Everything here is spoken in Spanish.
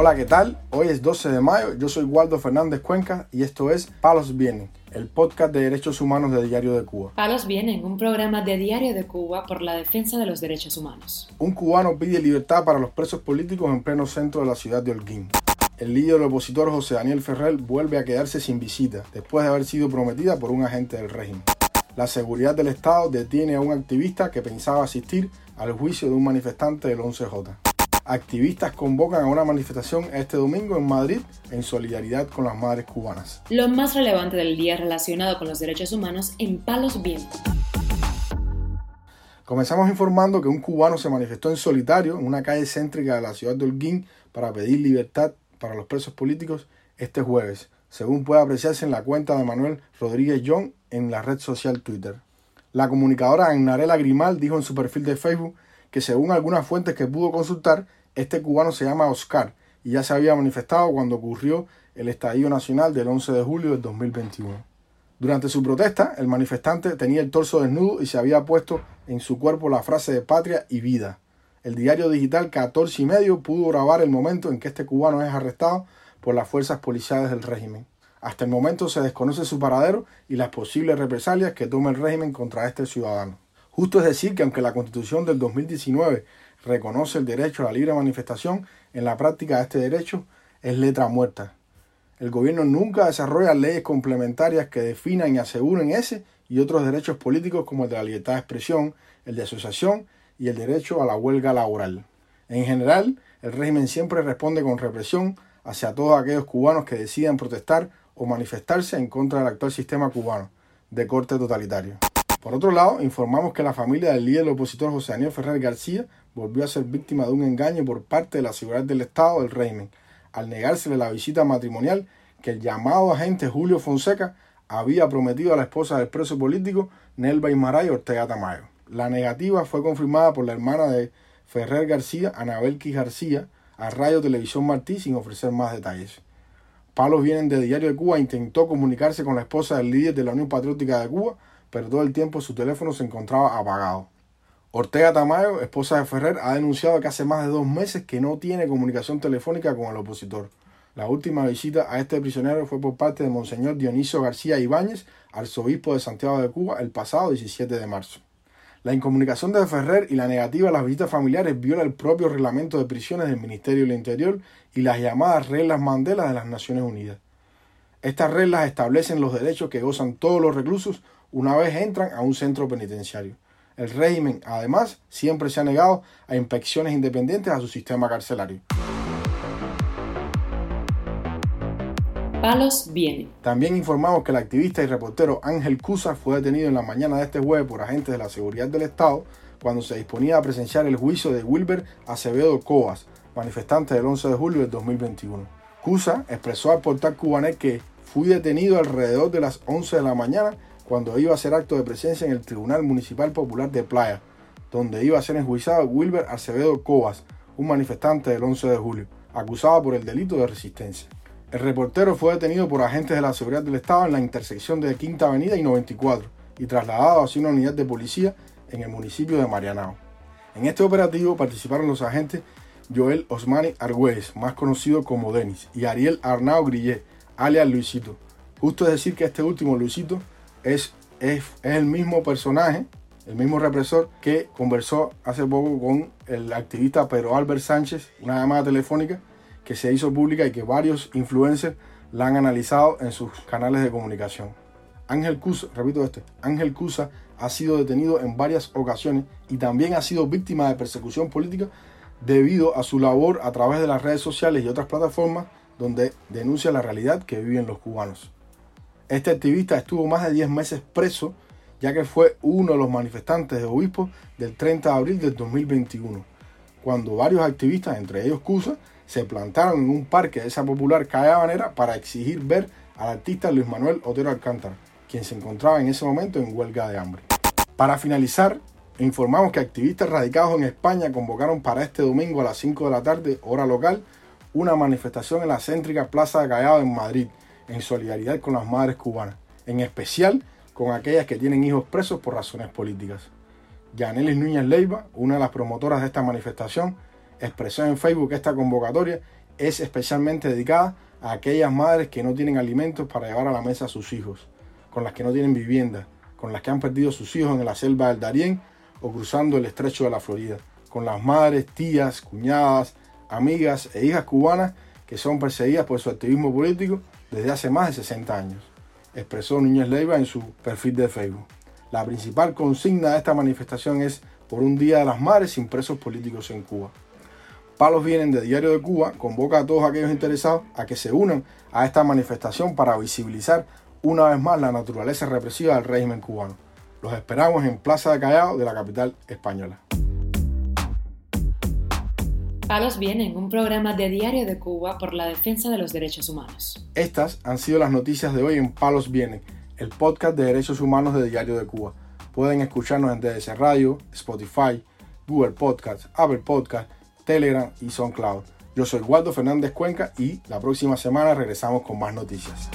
Hola, ¿qué tal? Hoy es 12 de mayo, yo soy Waldo Fernández Cuenca y esto es Palos Vienen, el podcast de derechos humanos de Diario de Cuba. Palos Vienen, un programa de Diario de Cuba por la defensa de los derechos humanos. Un cubano pide libertad para los presos políticos en pleno centro de la ciudad de Holguín. El líder opositor José Daniel Ferrer vuelve a quedarse sin visita después de haber sido prometida por un agente del régimen. La seguridad del Estado detiene a un activista que pensaba asistir al juicio de un manifestante del 11J. Activistas convocan a una manifestación este domingo en Madrid en solidaridad con las madres cubanas. Lo más relevante del día relacionado con los derechos humanos en Palos Vientos. Comenzamos informando que un cubano se manifestó en solitario en una calle céntrica de la ciudad de Holguín para pedir libertad para los presos políticos este jueves, según puede apreciarse en la cuenta de Manuel Rodríguez John en la red social Twitter. La comunicadora Agnarela Grimal dijo en su perfil de Facebook que según algunas fuentes que pudo consultar, este cubano se llama Oscar y ya se había manifestado cuando ocurrió el estallido nacional del 11 de julio del 2021. Durante su protesta, el manifestante tenía el torso desnudo y se había puesto en su cuerpo la frase de patria y vida. El diario digital 14 y medio pudo grabar el momento en que este cubano es arrestado por las fuerzas policiales del régimen. Hasta el momento se desconoce su paradero y las posibles represalias que tome el régimen contra este ciudadano. Justo es decir que aunque la constitución del 2019 reconoce el derecho a la libre manifestación, en la práctica este derecho es letra muerta. El gobierno nunca desarrolla leyes complementarias que definan y aseguren ese y otros derechos políticos como el de la libertad de expresión, el de asociación y el derecho a la huelga laboral. En general, el régimen siempre responde con represión hacia todos aquellos cubanos que decidan protestar o manifestarse en contra del actual sistema cubano, de corte totalitario. Por otro lado, informamos que la familia del líder opositor José Daniel Ferrer García volvió a ser víctima de un engaño por parte de la seguridad del Estado del régimen, al negársele la visita matrimonial que el llamado agente Julio Fonseca había prometido a la esposa del preso político Nelva Imaray Ortega Tamayo. La negativa fue confirmada por la hermana de Ferrer García, Anabel García, a Radio Televisión Martí sin ofrecer más detalles. Palos Vienen de Diario de Cuba intentó comunicarse con la esposa del líder de la Unión Patriótica de Cuba, pero todo el tiempo su teléfono se encontraba apagado. Ortega Tamayo, esposa de Ferrer, ha denunciado que hace más de dos meses que no tiene comunicación telefónica con el opositor. La última visita a este prisionero fue por parte de Monseñor Dionisio García Ibáñez, arzobispo de Santiago de Cuba, el pasado 17 de marzo. La incomunicación de Ferrer y la negativa a las visitas familiares viola el propio reglamento de prisiones del Ministerio del Interior y las llamadas reglas Mandela de las Naciones Unidas. Estas reglas establecen los derechos que gozan todos los reclusos una vez entran a un centro penitenciario. El régimen, además, siempre se ha negado a inspecciones independientes a su sistema carcelario. Palos viene. También informamos que el activista y reportero Ángel Cusa fue detenido en la mañana de este jueves por agentes de la seguridad del Estado cuando se disponía a presenciar el juicio de Wilber Acevedo Cobas, manifestante del 11 de julio del 2021. Cusa expresó al portal cubanet que fui detenido alrededor de las 11 de la mañana cuando iba a hacer acto de presencia en el Tribunal Municipal Popular de Playa, donde iba a ser enjuiciado Wilber Acevedo Cobas, un manifestante del 11 de julio, acusado por el delito de resistencia. El reportero fue detenido por agentes de la seguridad del Estado en la intersección de Quinta Avenida y 94 y trasladado hacia una unidad de policía en el municipio de Marianao. En este operativo participaron los agentes Joel Osmani Argüez, más conocido como Denis, y Ariel Arnao Grillé, alias Luisito. Justo es decir que este último, Luisito, es, es, es el mismo personaje, el mismo represor que conversó hace poco con el activista Pedro Albert Sánchez, una llamada telefónica que se hizo pública y que varios influencers la han analizado en sus canales de comunicación. Ángel Cusa, repito este, Ángel Cusa ha sido detenido en varias ocasiones y también ha sido víctima de persecución política debido a su labor a través de las redes sociales y otras plataformas donde denuncia la realidad que viven los cubanos. Este activista estuvo más de 10 meses preso ya que fue uno de los manifestantes de obispos del 30 de abril del 2021, cuando varios activistas, entre ellos Cusa, se plantaron en un parque de esa popular calle Habanera para exigir ver al artista Luis Manuel Otero Alcántara, quien se encontraba en ese momento en huelga de hambre. Para finalizar, informamos que activistas radicados en España convocaron para este domingo a las 5 de la tarde, hora local, una manifestación en la céntrica Plaza de Callao en Madrid, en solidaridad con las madres cubanas, en especial con aquellas que tienen hijos presos por razones políticas. Yanelis Núñez Leiva, una de las promotoras de esta manifestación, expresó en Facebook esta convocatoria es especialmente dedicada a aquellas madres que no tienen alimentos para llevar a la mesa a sus hijos, con las que no tienen vivienda, con las que han perdido sus hijos en la selva del Darién o cruzando el estrecho de la Florida, con las madres, tías, cuñadas, amigas e hijas cubanas que son perseguidas por su activismo político desde hace más de 60 años, expresó Núñez Leiva en su perfil de Facebook. La principal consigna de esta manifestación es por un Día de las Madres sin presos políticos en Cuba. Palos Vienen de Diario de Cuba convoca a todos aquellos interesados a que se unan a esta manifestación para visibilizar una vez más la naturaleza represiva del régimen cubano. Los esperamos en Plaza de Callao de la capital española. Palos Vienen, un programa de Diario de Cuba por la defensa de los derechos humanos. Estas han sido las noticias de hoy en Palos Vienen, el podcast de derechos humanos de Diario de Cuba. Pueden escucharnos en DDC Radio, Spotify, Google Podcast, Apple Podcast, Telegram y SoundCloud. Yo soy Waldo Fernández Cuenca y la próxima semana regresamos con más noticias.